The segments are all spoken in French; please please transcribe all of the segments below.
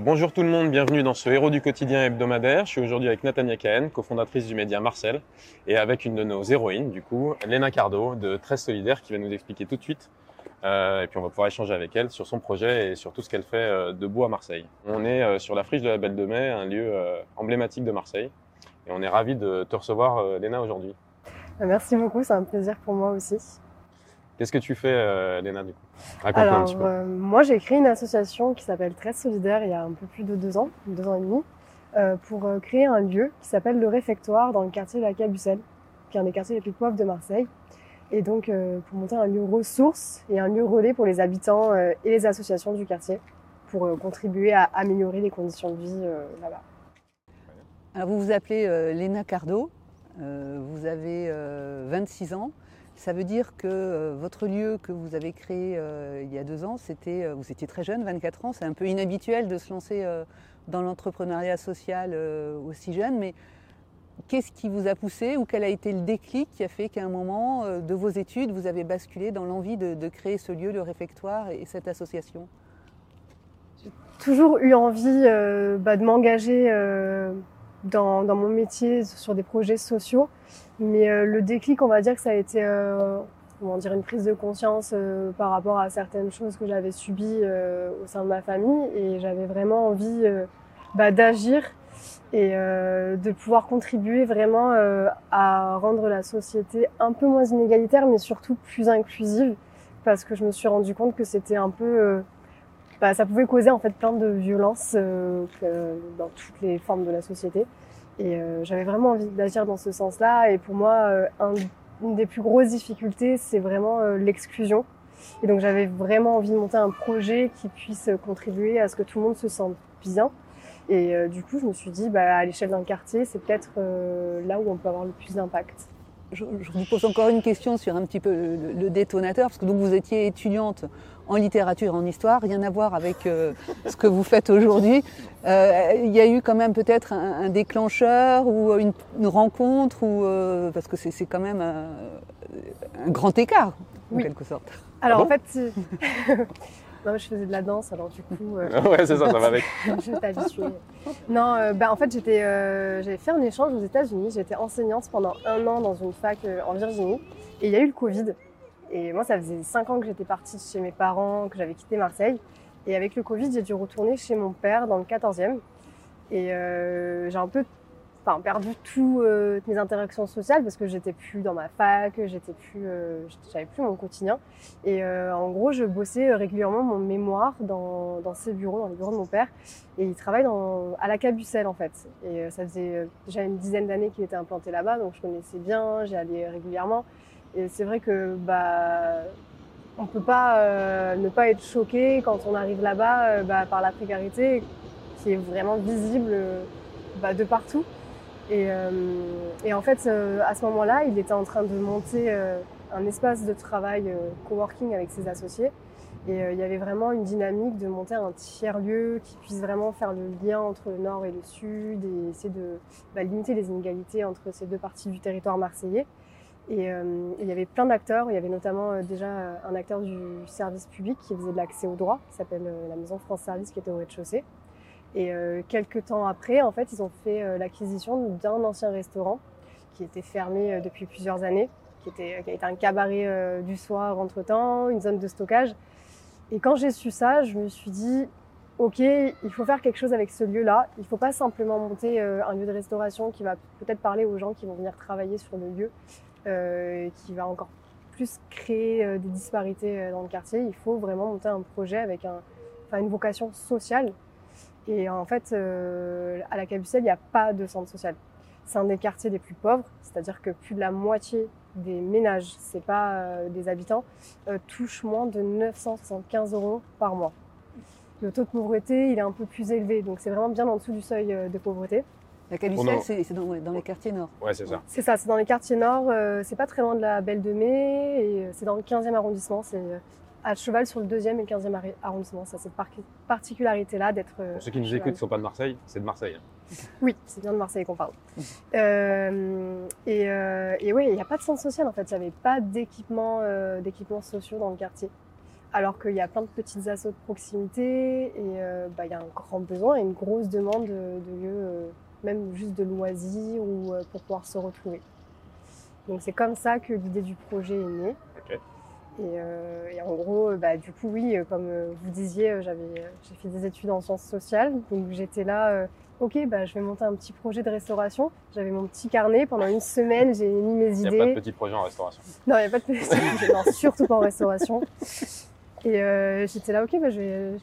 Bonjour tout le monde, bienvenue dans ce Héros du quotidien hebdomadaire. Je suis aujourd'hui avec Natania Cahen, cofondatrice du média Marcel, et avec une de nos héroïnes, du coup, Léna Cardo de 13 Solidaire, qui va nous expliquer tout de suite. Euh, et puis on va pouvoir échanger avec elle sur son projet et sur tout ce qu'elle fait euh, debout à Marseille. On est euh, sur la friche de la Belle de Mai, un lieu euh, emblématique de Marseille. Et on est ravis de te recevoir, euh, Léna, aujourd'hui. Merci beaucoup, c'est un plaisir pour moi aussi. Qu'est-ce que tu fais, euh, Léna, du coup? Raconte-nous un petit peu. euh, moi, j'ai créé une association qui s'appelle Très Solidaire il y a un peu plus de deux ans, deux ans et demi, euh, pour euh, créer un lieu qui s'appelle le Réfectoire dans le quartier de la Cabucelle, qui est un des quartiers les plus pauvres de Marseille. Et donc, euh, pour monter un lieu ressource et un lieu relais pour les habitants euh, et les associations du quartier, pour euh, contribuer à améliorer les conditions de vie euh, là-bas. Alors vous vous appelez euh, Léna Cardo, euh, vous avez euh, 26 ans. Ça veut dire que euh, votre lieu que vous avez créé euh, il y a deux ans, euh, vous étiez très jeune, 24 ans. C'est un peu inhabituel de se lancer dans l'entrepreneuriat social aussi jeune, mais qu'est-ce qui vous a poussé ou quel a été le déclic qui a fait qu'à un moment de vos études, vous avez basculé dans l'envie de, créer ce lieu, le réfectoire et cette association? Toujours eu envie bah, de m'engager dans mon métier sur des projets sociaux. Mais euh, le déclic, on va dire que ça a été euh, comment dire, une prise de conscience euh, par rapport à certaines choses que j'avais subies euh, au sein de ma famille. Et j'avais vraiment envie euh, bah, d'agir et de pouvoir contribuer vraiment à rendre la société un peu moins inégalitaire, mais surtout plus inclusive. Parce que je me suis rendu compte que c'était un peu... bah, ça pouvait causer en fait plein de violences dans toutes les formes de la société. Et euh, j'avais vraiment envie d'agir dans ce sens-là. Et pour moi, euh, un- une des plus grosses difficultés, c'est vraiment euh, l'exclusion. Et donc j'avais vraiment envie de monter un projet qui puisse contribuer à ce que tout le monde se sente bien. Et euh, du coup, je me suis dit, bah, à l'échelle d'un quartier, c'est peut-être euh, là où on peut avoir le plus d'impact. Je, je vous pose encore une question sur un petit peu le, le détonateur, parce que donc vous étiez étudiante en littérature, en histoire, rien à voir avec euh, ce que vous faites aujourd'hui. Euh, Il y a eu quand même peut-être un, un déclencheur ou une, une rencontre, ou euh, parce que c'est quand même un, un grand écart, en Oui. quelque sorte. Alors Ah en fait, non, je faisais de la danse, alors du coup, euh, ouais, c'est ça, ça va avec. je t'habituer. Non, euh, bah, en fait, j'étais, euh, j'avais fait un échange aux États-Unis. J'étais enseignante pendant un an dans une fac euh, en Virginie. Et il y a eu le Covid. Et moi, ça faisait cinq ans que j'étais partie chez mes parents, que j'avais quitté Marseille. Et avec le Covid, j'ai dû retourner chez mon père dans le 14e. Et euh, j'ai un peu enfin, perdu euh, toutes mes interactions sociales parce que j'étais plus dans ma fac, j'étais plus, euh, j'avais plus mon quotidien. Et en gros, je bossais régulièrement mon mémoire dans, dans ses bureaux, dans les bureaux de mon père. Et il travaille dans, à la Cabucelle en fait. Et ça faisait déjà une dizaine d'années qu'il était implanté là-bas, donc je connaissais bien, j'y allais régulièrement. Et c'est vrai que bah on peut pas euh, ne pas être choqué quand on arrive là-bas euh, bah, par la précarité qui est vraiment visible euh, bah, de partout. Et, euh, et en fait, à ce moment-là, il était en train de monter un espace de travail coworking avec ses associés. Et il y avait vraiment une dynamique de monter un tiers-lieu qui puisse vraiment faire le lien entre le nord et le sud et essayer de bah, limiter les inégalités entre ces deux parties du territoire marseillais. Et euh, il y avait plein d'acteurs. Il y avait notamment euh, déjà euh, un acteur du service public qui faisait de l'accès au droit, qui s'appelle la Maison France Service, qui était au rez-de-chaussée. Et quelques temps après, en fait, ils ont fait l'acquisition d'un ancien restaurant qui était fermé depuis plusieurs années, qui était, qui un cabaret du soir entre-temps, une zone de stockage. Et quand j'ai su ça, je me suis dit, ok, il faut faire quelque chose avec ce lieu-là. Il ne faut pas simplement monter un lieu de restauration qui va peut-être parler aux gens qui vont venir travailler sur le lieu, qui va encore plus créer euh, des disparités euh, dans le quartier. Il faut vraiment monter un projet avec une vocation sociale. Et en fait, euh, à la Cabucelle, il n'y a pas de centre social. C'est un des quartiers les plus pauvres, c'est-à-dire que plus de la moitié des ménages, c'est pas euh, des habitants, euh, touchent moins de 975 euros par mois. Le taux de pauvreté, il est un peu plus élevé, donc c'est vraiment bien en dessous du seuil euh, de pauvreté. La Cabucelle, non. c'est dans, ouais, dans les quartiers nord. Ouais, c'est ça. C'est ça, c'est dans les quartiers nord, euh, c'est pas très loin de la Belle de Mai, et euh, c'est dans le 15e arrondissement, c'est euh, à cheval sur le 2e et le 15e arri- arrondissement. Ça, cette par- particularité-là d'être. euh, Pour ceux qui nous écoutent qui ne sont pas de Marseille, c'est de Marseille. hein. Oui, c'est bien de Marseille qu'on parle. Euh, et, euh, et ouais, il n'y a pas de centre social en fait. Il n'y avait pas d'équipements, euh, d'équipements sociaux dans le quartier. alors qu'il y a plein de petites assauts de proximité et euh, bah, il y a un grand besoin et une grosse demande de, de lieux, euh, même juste de loisirs ou euh, pour pouvoir se retrouver. Donc c'est comme ça que l'idée du projet est née. Et, euh, et en gros, euh, bah, du coup, oui, comme vous disiez, j'avais, j'ai fait des études en sciences sociales, donc j'étais là. euh, Ok, bah, je vais monter un petit projet de restauration. J'avais mon petit carnet. Pendant une semaine, j'ai mis mes Il n'y idées. a pas de petit projet en restauration. Non, il n'y a pas de petit Non, surtout pas en restauration. Et euh, j'étais là, ok, bah, j'ai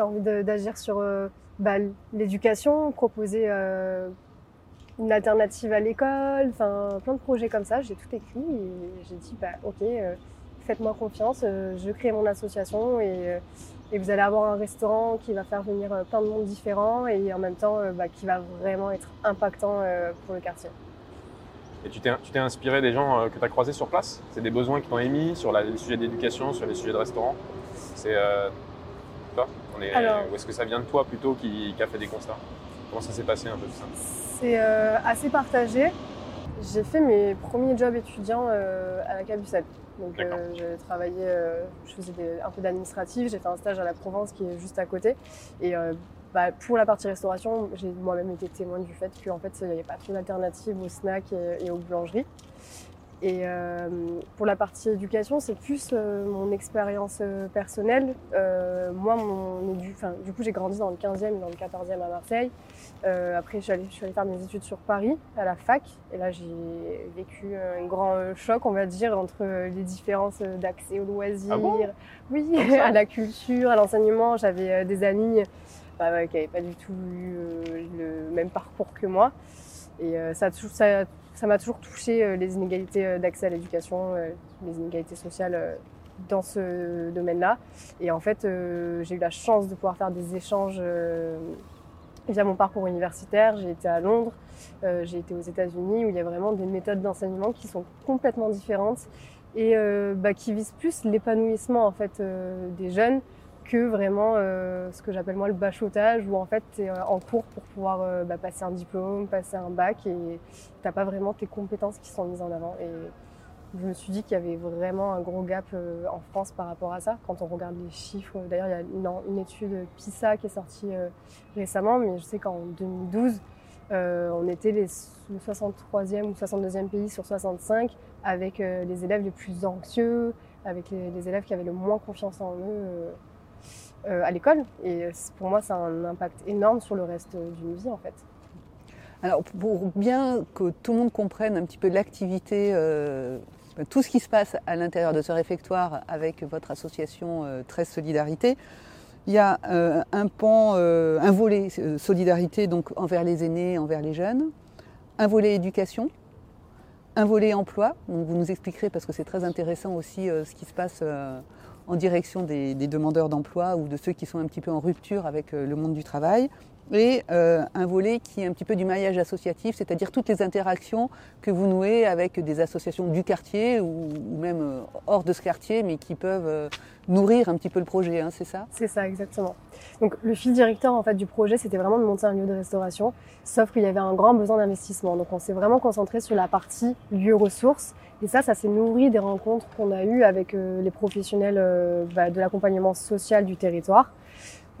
envie d'agir sur bah, l'éducation, proposer euh, une alternative à l'école, enfin plein de projets comme ça. J'ai tout écrit et j'ai dit, bah, ok, euh, faites-moi confiance, euh, je crée mon association et, vous allez avoir un restaurant qui va faire venir plein de monde différents et en même temps bah, qui va vraiment être impactant pour le quartier. Et tu t'es, inspiré des gens que tu as croisés sur place? C'est des besoins qui t'ont émis sur les sujets d'éducation, sur les sujets de restaurant? C'est. Toi? On est, Alors- Ou est-ce que ça vient de toi plutôt qui, qui a fait des constats? Comment ça s'est passé un peu tout ça? C'est euh, assez partagé. J'ai fait mes premiers jobs étudiants euh, à la Cabucette. Donc euh, j'ai travaillé, euh, je faisais des- un peu d'administratif, j'ai fait un stage à la Provence qui est juste à côté. Et euh, bah, pour la partie restauration, j'ai moi-même été témoin du fait qu'en fait il n'y avait pas trop d'alternatives aux snacks et, et aux boulangeries. Et euh, pour la partie éducation, c'est plus euh, mon expérience euh, personnelle. Euh, moi, mon édu- enfin, du coup, j'ai grandi dans le 15e et dans le 14e à Marseille. Euh, après, je suis, allée, je suis allée faire mes études sur Paris, à la fac. Et là, j'ai vécu un grand euh, choc, on va dire, entre euh, les différences euh, d'accès aux loisirs, Ah bon? oui, à la culture, à l'enseignement. J'avais euh, des amis bah, qui n'avaient pas du tout eu euh, le même parcours que moi. Et euh, ça ça ça m'a toujours touché euh, les inégalités euh, d'accès à l'éducation, euh, les inégalités sociales dans ce domaine-là. Et en fait, j'ai eu la chance de pouvoir faire des échanges via mon parcours universitaire. J'ai été à Londres, j'ai été aux États-Unis où il y a vraiment des méthodes d'enseignement qui sont complètement différentes et bah, qui visent plus l'épanouissement en fait des jeunes que vraiment euh, ce que j'appelle moi le bachotage où en fait tu es en cours pour pouvoir euh, bah, passer un diplôme, passer un bac et t'as pas vraiment tes compétences qui sont mises en avant. Et je me suis dit qu'il y avait vraiment un gros gap euh, en France par rapport à ça. Quand on regarde les chiffres, d'ailleurs il y a une, étude PISA qui est sortie euh, récemment, mais je sais qu'en 2012, euh, on était les, le 63e ou 62e pays sur 65 avec euh, les élèves les plus anxieux, avec les, élèves qui avaient le moins confiance en eux euh, euh, à l'école. Et euh, pour moi, ça a un impact énorme sur le reste d'une vie en fait. Alors, pour bien que tout le monde comprenne un petit peu l'activité, euh, tout ce qui se passe à l'intérieur de ce réfectoire avec votre association euh, 13 Solidarité, il y a euh, un pan, euh, un volet euh, solidarité donc envers les aînés, envers les jeunes, un volet éducation, un volet emploi. Donc vous nous expliquerez parce que c'est très intéressant aussi euh, ce qui se passe euh, en direction des, demandeurs d'emploi ou de ceux qui sont un petit peu en rupture avec euh, le monde du travail et euh, un volet qui est un petit peu du maillage associatif, c'est-à-dire toutes les interactions que vous nouez avec des associations du quartier ou, même euh, hors de ce quartier, mais qui peuvent euh, nourrir un petit peu le projet, hein, c'est ça? C'est ça, exactement. Donc le fil directeur en fait du projet, c'était vraiment de monter un lieu de restauration, sauf qu'il y avait un grand besoin d'investissement. Donc on s'est vraiment concentré sur la partie lieu ressources. Et ça, ça s'est nourri des rencontres qu'on a eues avec euh, les professionnels bah, de l'accompagnement social du territoire,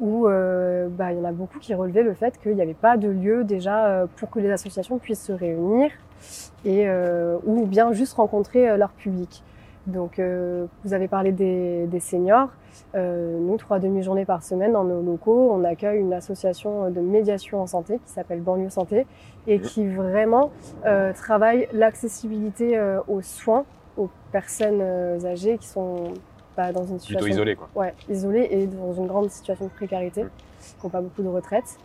où euh, bah, il y en a beaucoup qui relevaient le fait qu'il n'y avait pas de lieu déjà euh, pour que les associations puissent se réunir et euh, ou bien juste rencontrer euh, leur public. Donc euh, vous avez parlé des, des seniors. Euh, nous, trois demi-journées par semaine dans nos locaux, on accueille une association de médiation en santé qui s'appelle Banlieue Santé et qui vraiment euh, travaille l'accessibilité aux soins aux personnes âgées qui sont bah, dans une situation Plutôt isolé, quoi. ouais, isolées et dans une grande situation de précarité, Mm. qui n'ont pas beaucoup de retraite.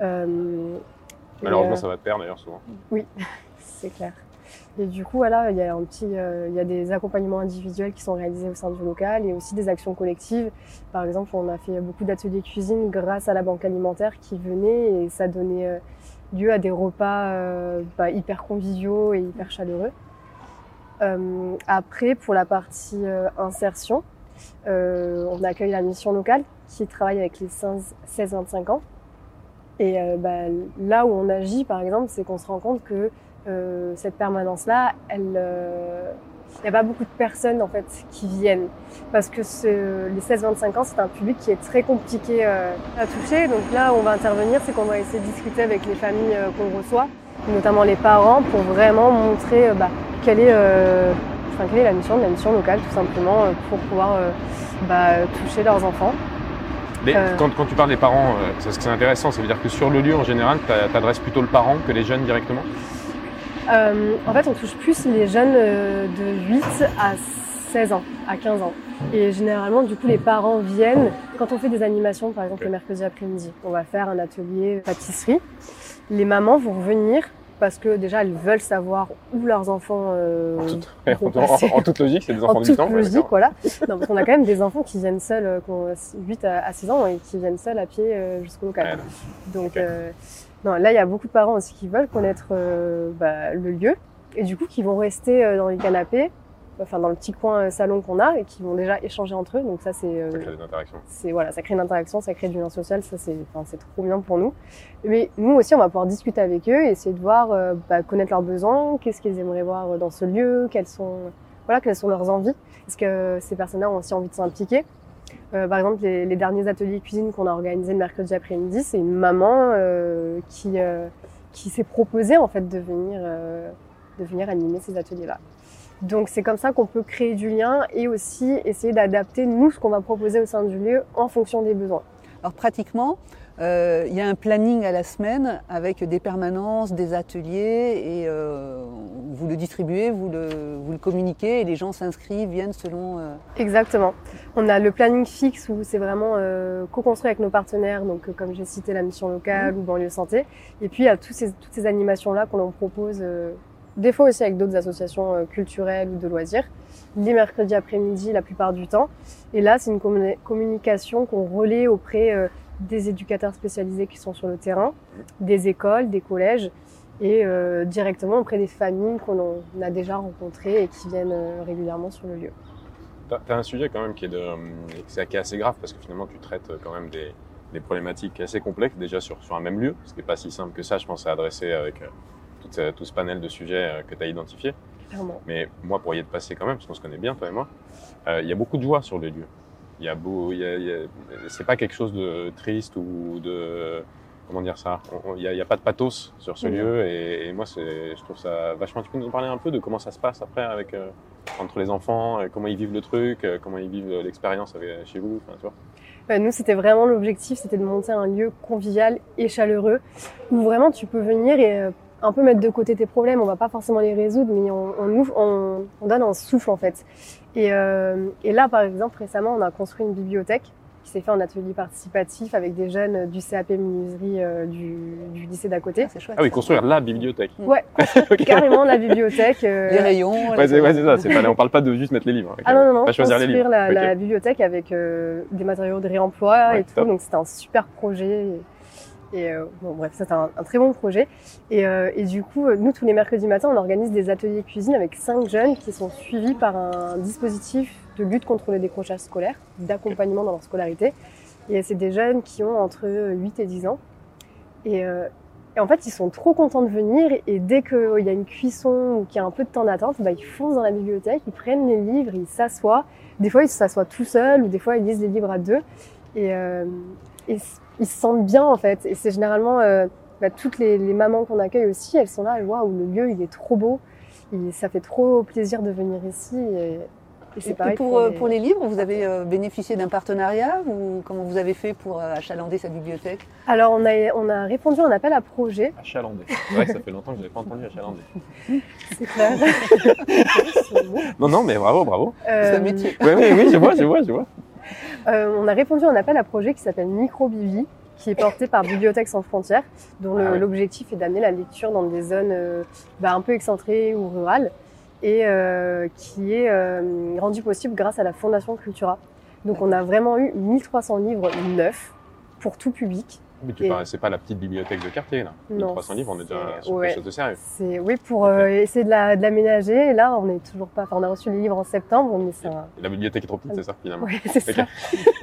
Euh, Malheureusement, euh, ça va te perdre d'ailleurs souvent. c'est clair. Et du coup, voilà, il y a un petit, euh, il y a des accompagnements individuels qui sont réalisés au sein du local et aussi des actions collectives. Par exemple, on a fait beaucoup d'ateliers cuisine grâce à la banque alimentaire qui venait et ça donnait euh, lieu à des repas euh, bah, hyper conviviaux et hyper chaleureux. Euh, après, pour la partie euh, insertion, euh, on accueille la mission locale qui travaille avec les 16-25 ans. Et euh, bah, là où on agit, par exemple, c'est qu'on se rend compte que euh, cette permanence-là, euh, il n'y a pas beaucoup de personnes en fait qui viennent parce que ce, les 16-25 ans, c'est un public qui est très compliqué euh, à toucher. Donc là, où on va intervenir, c'est qu'on va essayer de discuter avec les familles euh, qu'on reçoit, notamment les parents, pour vraiment montrer euh, bah, quelle est enfin, quelle est la mission de la mission locale, tout simplement, pour pouvoir bah, toucher leurs enfants. Mais quand, quand, tu parles des parents, c'est ce qui est intéressant, ça veut dire que sur le lieu en général, tu adresses plutôt le parent que les jeunes directement? Euh, en fait, on touche plus les jeunes euh, de 8 à 16 ans, à 15 ans. Et généralement, du coup, les parents viennent quand on fait des animations, par exemple le mercredi après-midi. On va faire un atelier pâtisserie. Les mamans vont venir parce que déjà, elles veulent savoir où leurs enfants. Euh, en, toute logique, c'est des enfants en du temps. En toute logique, voilà. Non, parce qu'on a quand même des enfants qui viennent seuls, euh, qui ont 8 à, 6 ans et qui viennent seuls à pied jusqu'au local. Donc, non, là, il y a beaucoup de parents aussi qui veulent connaître euh, bah, le lieu et du coup qui vont rester euh, dans les canapés, enfin dans le petit coin euh, salon qu'on a et qui vont déjà échanger entre eux. Donc ça, c'est ça crée une interaction. C'est voilà, ça crée une interaction, ça crée du lien social. Ça, c'est enfin, c'est trop bien pour nous. Mais nous aussi, on va pouvoir discuter avec eux, et essayer de voir, bah, connaître leurs besoins, qu'est-ce qu'ils aimeraient voir dans ce lieu, quelles sont voilà, quelles sont leurs envies. Est-ce que ces personnes-là ont aussi envie de s'impliquer? Euh, par exemple, les, les, derniers ateliers cuisine qu'on a organisés le mercredi après-midi, c'est une maman euh, qui, euh, qui s'est proposée en fait de venir, euh, de venir animer ces ateliers-là. Donc c'est comme ça qu'on peut créer du lien et aussi essayer d'adapter nous ce qu'on va proposer au sein du lieu en fonction des besoins. Alors pratiquement, euh, il y a un planning à la semaine avec des permanences, des ateliers et euh, vous le distribuez, vous le, vous le communiquez et les gens s'inscrivent, viennent selon. Euh... Exactement. On a le planning fixe où c'est vraiment euh, co-construit avec nos partenaires, donc euh, comme j'ai cité la mission locale mmh. ou banlieue santé. Et puis il y a tous ces, toutes ces animations-là qu'on propose, euh, des fois aussi avec d'autres associations culturelles ou de loisirs, les mercredis après-midi la plupart du temps. Et là, c'est une communication qu'on relaie auprès des éducateurs spécialisés qui sont sur le terrain, des écoles, des collèges et euh, directement auprès des familles qu'on a déjà rencontrées et qui viennent euh, régulièrement sur le lieu. Tu as un sujet quand même qui est, euh, assez grave parce que finalement tu traites quand même des, problématiques assez complexes déjà sur, sur un même lieu, ce n'est pas si simple que ça, je pense, à adresser avec tout, tout ce panel de sujets que tu as identifié. Clairement. Mais moi, pour y être passé quand même, parce qu'on se connaît bien, toi et moi, il y a beaucoup de joie sur les lieux il y a beau, il y a, il y a c'est pas quelque chose de triste ou de comment dire ça. Il n'y a, a, pas de pathos sur ce mmh. lieu et, et moi c'est, je trouve ça vachement. Tu peux nous parler un peu de comment ça se passe après avec euh, entre les enfants, euh, comment ils vivent le truc, euh, comment ils vivent l'expérience chez vous, tu vois. Bah, nous, c'était vraiment l'objectif, c'était de monter un lieu convivial et chaleureux où vraiment tu peux venir et un peu mettre de côté tes problèmes. On va pas forcément les résoudre, mais on, on, on, on donne un souffle en fait. Et, euh, et, là, par exemple, récemment, on a construit une bibliothèque qui s'est fait en atelier participatif avec des jeunes du CAP menuiserie euh, du, du, lycée d'à côté. Ah, chouette, ah oui, construire la bibliothèque. Ouais, okay. carrément la bibliothèque. Euh... Les rayons. Ouais, c'est ouais, ça. Pas, on parle pas de juste mettre les livres. Ah non, non, non. Pas choisir construire les livres. La, okay. la bibliothèque avec euh, des matériaux de réemploi ouais, et tout. Top. Donc c'était un super projet. Et... Et euh, bon, bref, c'est un, très bon projet. Et, euh, du coup, nous, tous les mercredis matins, on organise des ateliers cuisine avec cinq jeunes qui sont suivis par un dispositif de lutte contre le décrochage scolaire, d'accompagnement dans leur scolarité. Et c'est des jeunes qui ont entre 8 et 10 ans. Et, euh, en fait, ils sont trop contents de venir. Et dès qu'il y a une cuisson ou qu'il y a un peu de temps d'attente, bah, ils foncent dans la bibliothèque, ils prennent les livres, ils s'assoient. Des fois, ils s'assoient tout seuls ou des fois, ils lisent les livres à deux. Et, euh, et ils se sentent bien en fait. Et c'est généralement euh, bah, toutes les, les mamans qu'on accueille aussi, elles sont là, elles voient où le lieu il est trop beau. Et ça fait trop plaisir de venir ici. Et, et c'est pareil. pour, pour les... pour, les... livres, vous avez euh, bénéficié d'un partenariat ou comment vous avez fait pour euh, achalander cette bibliothèque? Alors on a, on a répondu à un appel à projet. Achalander. C'est vrai que ça fait longtemps que je n'avais pas entendu achalander. c'est clair. non, non, mais bravo, bravo. Euh... C'est un métier. Oui, oui, oui, je vois, je vois, je vois. Euh, on a répondu à un appel à projet qui s'appelle Microbibi, qui est porté par Bibliothèques sans frontières, dont Ah l'objectif est d'amener la lecture dans des zones euh, bah, un peu excentrées ou rurales, et euh, qui est euh, rendu possible grâce à la Fondation Cultura. Donc on a vraiment eu 1300 livres neufs pour tout public. Mais tu parles, c'est pas la petite bibliothèque de quartier là. Non, 300 livres, on est déjà sur ouais. quelque chose de sérieux. C'est oui pour euh, essayer de la- de l'aménager. Et là, on est toujours pas. Enfin, on a reçu les livres en septembre, mais c'est un- La bibliothèque est trop petite, c'est ça finalement. Ouais, c'est Ok. ça.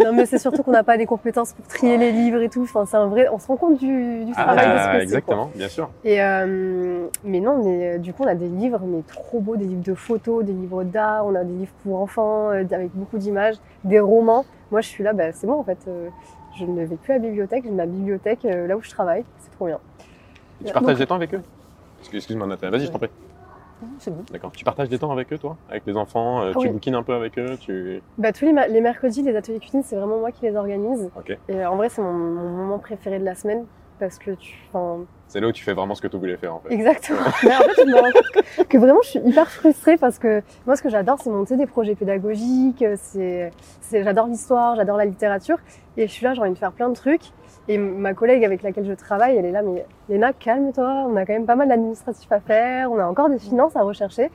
Non, mais c'est surtout qu'on n'a pas des compétences pour trier les livres et tout. Enfin, c'est un vrai. On se rend compte du, du travail de ce que Ah, exactement, bien sûr. Et euh, mais non, mais euh, du coup, on a des livres, mais trop beaux, des livres de photos, des livres d'art. On a des livres pour enfants euh, avec beaucoup d'images, des romans. Moi, je suis là, bah, c'est bon en fait. Je ne vais plus à la bibliothèque. J'ai ma bibliothèque euh, là où je travaille. C'est trop bien. Et tu partages donc- des temps avec eux Excuse- Excuse-moi Nathalie, vas-y je t'en prie. C'est bon. D'accord. Tu partages des temps avec eux toi Avec les enfants euh, Ah Tu oui. bouquines un peu avec eux tu... Bah, tous les, mercredis, les ateliers cuisine, c'est vraiment moi qui les organise. Et euh, en vrai, c'est mon, mon moment préféré de la semaine parce que tu. C'est là où tu fais vraiment ce que tu voulais faire en fait. Exactement. Mais en fait, je me rends compte que, vraiment, je suis hyper frustrée parce que moi, ce que j'adore, c'est monter des projets pédagogiques. C'est, c'est, j'adore l'histoire, j'adore la littérature. Et je suis là, j'ai envie de faire plein de trucs. Et ma collègue avec laquelle je travaille, elle est là, mais Léna, calme-toi. On a quand même pas mal d'administratifs à faire. On a encore des finances à rechercher.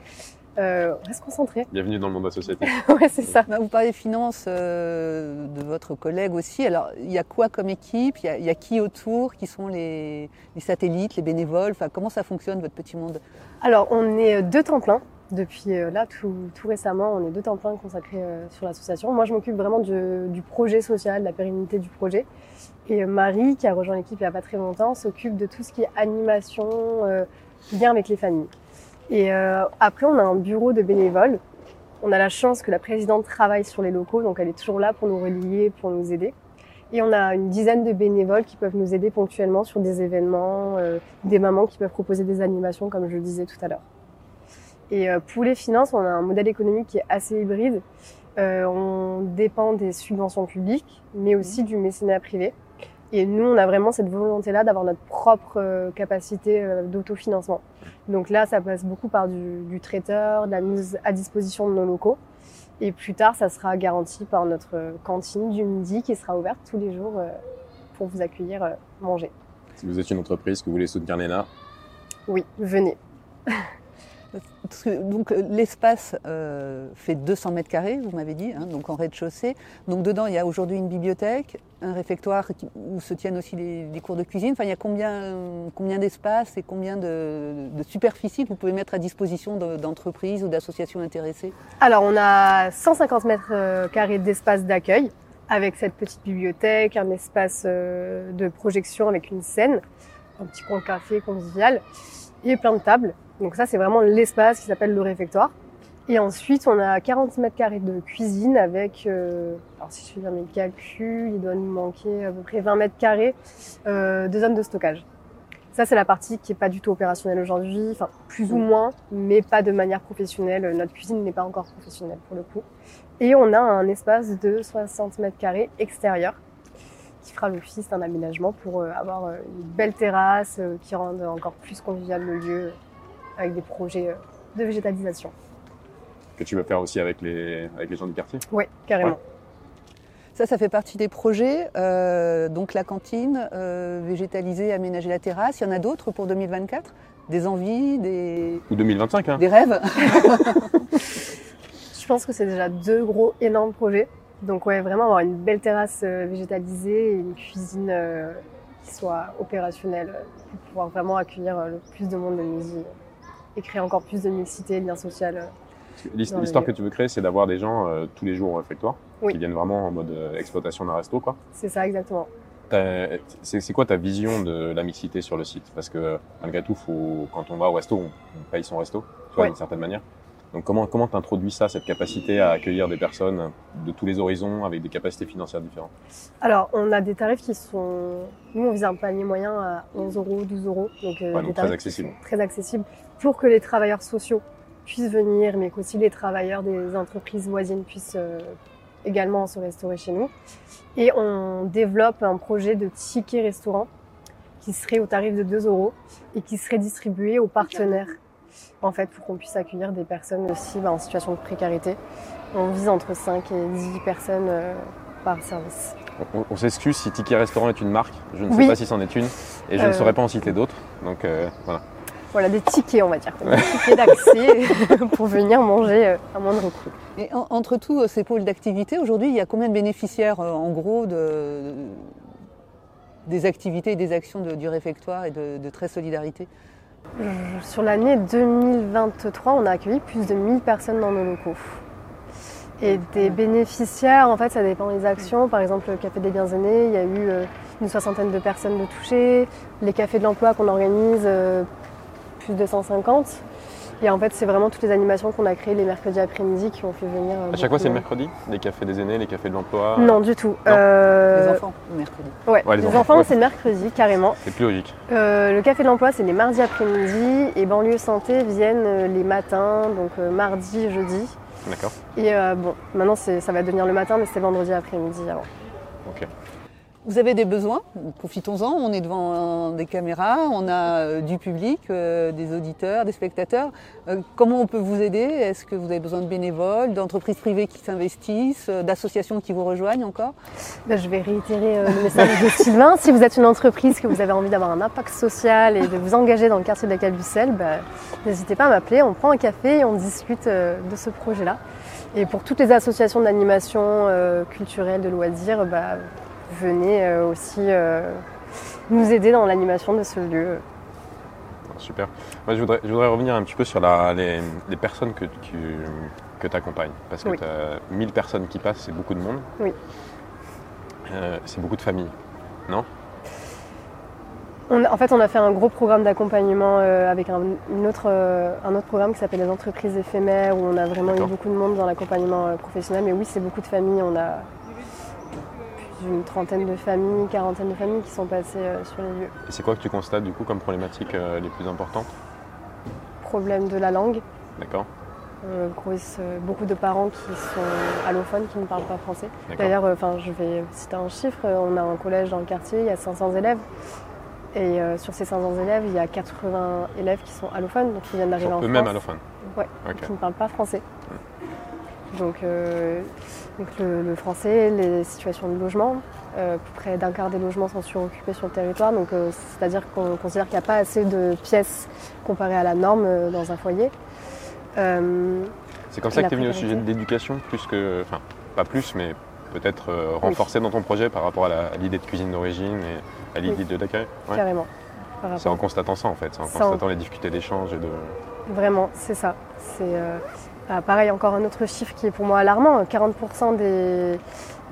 Euh, reste concentré. Bienvenue dans le monde associatif. ouais, c'est ça. Bah, vous parlez finance euh, de votre collègue aussi. Alors, il y a quoi comme équipe? Il y, a, il y a qui autour? Qui sont les, les satellites, les bénévoles? Enfin, Comment ça fonctionne, votre petit monde? Alors, on est deux temps plein. Depuis euh, là, tout, tout récemment, on est deux temps plein consacrés euh, sur l'association. Moi, je m'occupe vraiment du, du projet social, de la pérennité du projet. Et euh, Marie, qui a rejoint l'équipe il n'y a pas très longtemps, s'occupe de tout ce qui est animation, euh, lien avec les familles. Et euh, après, on a un bureau de bénévoles. On a la chance que la présidente travaille sur les locaux, donc elle est toujours là pour nous relier, pour nous aider. Et on a une dizaine de bénévoles qui peuvent nous aider ponctuellement sur des événements, euh, des mamans qui peuvent proposer des animations, comme je le disais tout à l'heure. Et euh, pour les finances, on a un modèle économique qui est assez hybride. On dépend des subventions publiques, mais aussi du mécénat privé. Et nous, on a vraiment cette volonté-là d'avoir notre propre euh, capacité euh, d'autofinancement. Donc là, ça passe beaucoup par du, du traiteur, de la mise à disposition de nos locaux. Et plus tard, ça sera garanti par notre euh, cantine du midi qui sera ouverte tous les jours pour vous accueillir, manger. Si vous êtes une entreprise que vous voulez soutenir Léna, Oui, venez. Donc euh, l'espace euh, fait 200 mètres carrés, vous m'avez dit, hein, donc en rez-de-chaussée. Donc dedans, il y a aujourd'hui une bibliothèque, un réfectoire où se tiennent aussi les, cours de cuisine. Enfin, il y a combien, combien d'espace et combien de, de superficie que vous pouvez mettre à disposition de- d'entreprises ou d'associations intéressées? Alors, on a 150 mètres euh, carrés d'espace d'accueil avec cette petite bibliothèque, un espace de projection avec une scène, un petit coin café convivial et plein de tables. Donc ça, c'est vraiment l'espace qui s'appelle le réfectoire. Et ensuite, on a 40 mètres carrés de cuisine avec, euh, alors si je fais bien mes calculs, il doit nous manquer à peu près 20 mètres carrés euh, de zone de stockage. Ça, c'est la partie qui est pas du tout opérationnelle aujourd'hui, enfin plus ou moins, mais pas de manière professionnelle. Notre cuisine n'est pas encore professionnelle pour le coup. Et on a un espace de 60 mètres carrés extérieur qui fera l'office d'un aménagement pour euh, avoir euh, une belle terrasse euh, qui rende encore plus convivial le lieu avec des projets euh, de végétalisation. que tu veux faire aussi avec les, avec les gens du quartier? Oui, carrément. Ouais. Ça, ça fait partie des projets. euh, donc la cantine, euh, végétaliser, aménager la terrasse. Il y en a d'autres pour 2024 Des envies, des, Ou 2025, hein des rêves? Je pense que c'est déjà deux gros énormes projets. Donc ouais, vraiment avoir une belle terrasse euh, végétalisée et une cuisine euh, qui soit opérationnelle euh, pour pouvoir vraiment accueillir le plus de monde le midi et créer encore plus de mixité, de lien social. L'histoire que tu veux créer, c'est d'avoir des gens euh, tous les jours au réfectoire, Oui. qui viennent vraiment en mode euh, exploitation d'un resto, quoi. C'est ça exactement. C'est c'est quoi ta vision de la mixité sur le site? Parce que malgré tout, faut, quand on va au resto, on, on paye son resto, tu vois, Ouais. d'une certaine manière. Donc comment comment t'introduis ça, cette capacité à accueillir des personnes de tous les horizons avec des capacités financières différentes? Alors, on a des tarifs qui sont. Nous, on faisait un panier moyen à 11 euros, 12 euros. Donc, euh, Ouais, des donc très tarifs accessible. très accessibles pour que les travailleurs sociaux puissent venir, mais qu'aussi les travailleurs des entreprises voisines puissent euh, également se restaurer chez nous. Et on développe un projet de ticket restaurant qui serait au tarif de 2 euros et qui serait distribué aux partenaires, en fait, pour qu'on puisse accueillir des personnes aussi bah, en situation de précarité. On vise entre 5 et 10 personnes euh, par service. On, on s'excuse si Tiki Restaurant est une marque, je ne sais Oui. pas si c'en est une, et je ne Euh. saurais pas en citer d'autres. Donc euh, voilà. Voilà, des tickets, on va dire. Des tickets d'accès pour venir manger à moindre coût. Et en- entre tous ces pôles d'activité, aujourd'hui, il y a combien de bénéficiaires en gros de, des activités et des actions de- du réfectoire et de, de Très Solidarité? Sur l'année 2023, on a accueilli plus de 1000 personnes dans nos locaux. Et des bénéficiaires, en fait, ça dépend des actions. Par exemple, le Café des Biens Aînés, il y a eu euh, une soixantaine de personnes de touchées. Les cafés de l'emploi qu'on organise, euh, plus de 150. Et en fait, c'est vraiment toutes les animations qu'on a créées les mercredis après-midi qui ont fait venir. euh, À chaque fois, c'est le mercredi Les cafés des aînés, les cafés de l'emploi Non, du tout. Euh, Les enfants, le mercredi. Ouais, Ouais, les les, enfants, enfants, ouais. c'est le mercredi, carrément. C'est plus logique. Euh, le café de l'emploi, c'est les mardis après-midi. Et banlieue santé viennent euh, les matins, donc euh, mardi, jeudi. D'accord. Et euh, bon, maintenant c'est- ça va devenir le matin, mais c'était vendredi après-midi avant. Ok. Vous avez des besoins, profitons-en, on est devant des caméras, on a euh, du public, euh, des auditeurs, des spectateurs. Euh, comment on peut vous aider? Est-ce que vous avez besoin de bénévoles, d'entreprises privées qui s'investissent, d'associations qui vous rejoignent encore? Ben, je vais réitérer le message de Sylvain. Si vous êtes une entreprise, que vous avez envie d'avoir un impact social et de vous engager dans le quartier de la Calbucelle, ben, n'hésitez pas à m'appeler. On prend un café et on discute de ce projet-là. Et pour toutes les associations d'animation culturelle, de loisirs, ben, venez euh, aussi euh, nous aider dans l'animation de ce lieu. Super. Moi, je voudrais, je voudrais revenir un petit peu sur la- les, les personnes que tu que accompagnes. Parce que Oui. tu as 1000 personnes qui passent, c'est beaucoup de monde. Oui. Euh, c'est beaucoup de familles. Non? On en fait, on a fait un gros programme d'accompagnement euh, avec un, une autre, euh, un autre programme qui s'appelle les entreprises éphémères, où on a vraiment eu beaucoup de monde dans l'accompagnement professionnel. Mais oui, c'est beaucoup de familles. On a d'une trentaine de familles, une quarantaine de familles qui sont passées euh, sur les lieux. Et c'est quoi que tu constates du coup comme problématiques euh, les plus importantes? Problème de la langue. D'accord Euh, grosse- beaucoup de parents qui sont allophones, qui ne parlent pas français. D'ailleurs, enfin, je vais citer un chiffre. On a un collège dans le quartier, il y a 500 élèves. Et sur ces 500 élèves, il y a 80 élèves qui sont allophones, donc qui viennent d'arriver en eux-mêmes France. allophones. Ouais, qui ne parlent pas français. Donc, euh, donc le, le français, les situations de logement, euh, près d'un quart des logements sont suroccupés sur le territoire, donc euh, c'est-à-dire qu'on considère qu'il n'y a pas assez de pièces comparées à la norme dans un foyer. C'est comme ça que tu es venu au sujet de l'éducation, plus que. Enfin, pas plus, mais peut-être Oui. renforcé dans ton projet par rapport à l'idée de cuisine d'origine et à l'idée de d'accueil. Ouais. carrément. C'est en constatant ça en fait, c'est en C'est en- constatant les difficultés d'échange et de. Vraiment, c'est ça. C'est euh, ah, pareil, encore un autre chiffre qui est pour moi alarmant 40% des,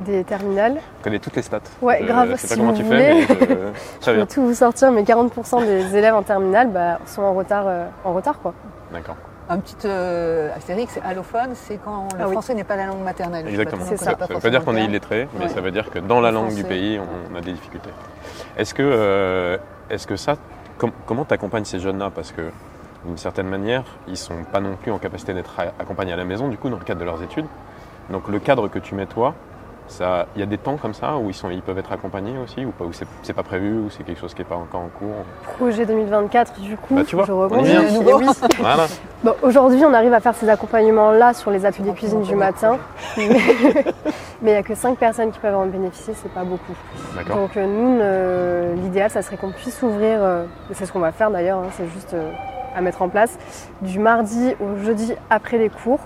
des terminales. Je connais toutes les stats. Ouais, Je grave, sais pas si comment vous tu voulez. fais, mais je- Je bien. tout vous sortir, mais 40% des élèves en terminale bah, sont en retard, euh, en retard quoi. D'accord. Un petit euh, astérix, allophone, c'est quand le Ah oui. français n'est pas la langue maternelle. Exactement. Ça. connaît ne veut pas dire qu'on est illettré, mais Ouais. ça veut dire que dans la Le langue du pays, on, on a des difficultés. Est-ce que, euh, est-ce que ça, com- comment tu accompagnes ces jeunes-là? Parce que d'une certaine manière, ils sont pas non plus en capacité d'être accompagnés à la maison, du coup, dans le cadre de leurs études. Donc le cadre que tu mets toi, ça, il y a des temps comme ça où ils, sont, ils peuvent être accompagnés aussi, ou pas, ou c'est, pas prévu, ou c'est quelque chose qui n'est pas encore en cours? Projet 2024, du coup, Bah, tu vois, je rebondis. vient. Et Nouveau. oui. Voilà. Bon, Aujourd'hui, on arrive à faire ces accompagnements-là sur les ateliers cuisine du matin, mais il n'y a que 5 personnes qui peuvent en bénéficier, c'est pas beaucoup. D'accord. Donc euh, nous, l'idéal, ça serait qu'on puisse ouvrir, euh, et c'est ce qu'on va faire d'ailleurs, hein, c'est juste euh, à mettre en place, du mardi au jeudi après les cours,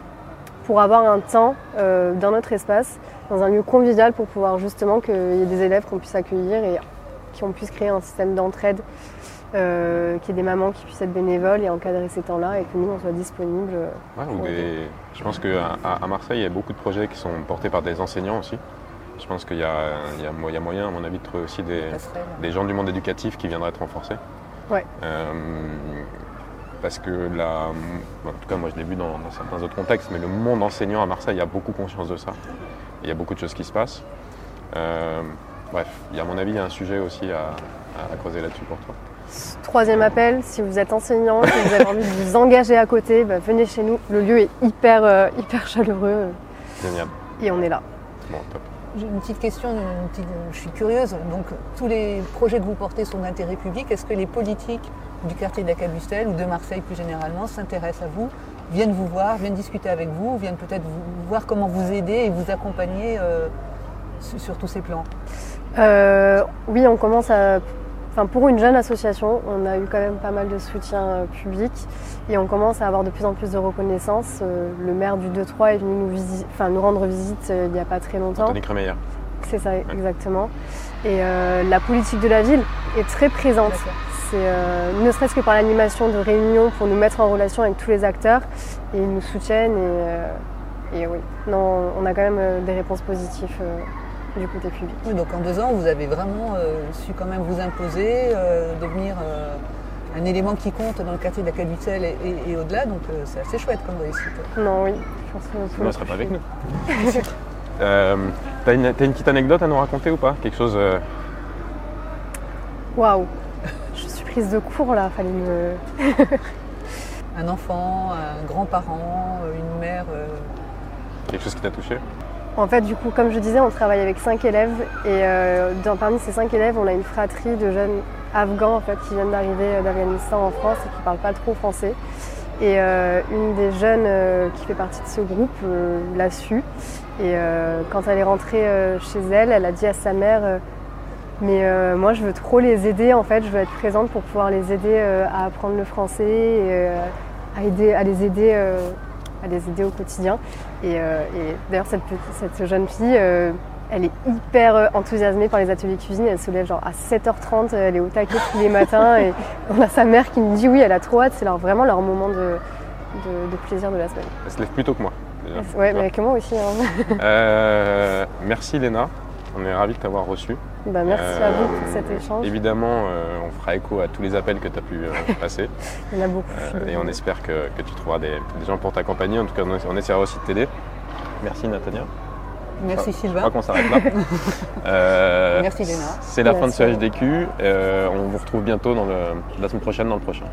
pour avoir un temps euh, dans notre espace, dans un lieu convivial, pour pouvoir justement qu'il y ait des élèves qu'on puisse accueillir et qu'on puisse créer un système d'entraide, euh, qu'il y ait des mamans qui puissent être bénévoles et encadrer ces temps-là, et que nous, on soit disponibles. euh, Ouais, ou Ouais. des- Je pense qu'à à Marseille, il y a beaucoup de projets qui sont portés par des enseignants aussi. Je pense qu'il y, a- y moyen, à mon avis, de trouver aussi des, gens du monde éducatif qui viendraient être renforcés. Ouais. Euh, parce que là, en tout cas, moi je l'ai vu dans, dans certains autres contextes, mais le monde enseignant à Marseille a beaucoup conscience de ça. Il y a beaucoup de choses qui se passent. Euh, bref, il y a, à mon avis, il y a un sujet aussi à, à creuser là-dessus pour toi. Troisième appel, si vous êtes enseignant, si vous avez envie de vous engager à côté, bah, venez chez nous. Le lieu est hyper, euh, hyper chaleureux Génial. et on est là. Bon, top. J'ai une petite question, petite- je suis curieuse. Donc, tous les projets que vous portez sont d'intérêt public. Est-ce que les politiques du quartier de la Cabustel ou de Marseille plus généralement s'intéressent à vous, viennent vous voir, viennent discuter avec vous, viennent peut-être voir comment vous aider et vous accompagner euh, sur, tous ces plans? Euh, oui, on commence à. Enfin, pour une jeune association, on a eu quand même pas mal de soutien euh, public et on commence à avoir de plus en plus de reconnaissance. Euh, le maire du 2-3 est venu nous, visi- enfin, nous rendre visite euh, il n'y a pas très longtemps. Anthony Crémeyer. C'est ça, exactement. Et euh, la politique de la ville est très présente. C'est euh, ne serait-ce que par l'animation de réunions pour nous mettre en relation avec tous les acteurs. Et ils nous soutiennent. Et, euh, et oui, non, on a quand même des réponses positives euh, du côté public. Oui, donc en deux ans, vous avez vraiment euh, su quand même vous imposer, euh, devenir euh, un élément qui compte dans le quartier de la Cabucelle et, et- et au-delà. Donc euh, c'est assez chouette comme réussite. Non, oui, je pense que Sinon, elle serait pas avec nous. euh, T'as une, t'as une petite anecdote à nous raconter ou pas? Quelque chose. Waouh, je suis prise de court là, fallait me. Un enfant, un grand-parent, une mère. euh, quelque chose qui t'a touché? En fait, du coup, comme je disais, on travaille avec cinq élèves et euh, dans, parmi ces cinq élèves, on a une fratrie de jeunes afghans qui viennent d'arriver euh, d'Afghanistan en France et qui ne parlent pas trop français. Et euh, une des jeunes qui fait partie de ce groupe l'a su. Et quand elle est rentrée chez elle, elle a dit à sa mère Mais moi, je veux trop les aider, en fait, je veux être présente pour pouvoir les aider à apprendre le français et à, aider, à les aider. À les aider au quotidien. Et, euh, et d'ailleurs, cette, jeune fille, euh, elle est hyper euh, enthousiasmée par les ateliers cuisine. Elle se lève genre à 7h30, euh, elle est au taquet tous les matins. Et on a sa mère qui nous dit oui, elle a trop hâte. C'est leur, vraiment leur moment de, de- de plaisir de la semaine. Elle se lève plus tôt que moi. déjà. Ouais, mais que moi aussi. hein. Euh, merci Léna, on est ravis de t'avoir reçu. Bah, merci à vous Euh, pour cet échange. Évidemment, euh, on fera écho à tous les appels que tu as pu euh, passer Il y en a beaucoup. euh, et on espère que, que tu trouveras des, des gens pour t'accompagner. En tout cas, on, on essaiera aussi de t'aider. Merci Nathalia. Merci Je Sylvain. crois qu'on s'arrête là. Euh, Merci Léna. C'est la fin de ce. HDQ. Euh, on vous retrouve bientôt dans le- la semaine prochaine dans le prochain.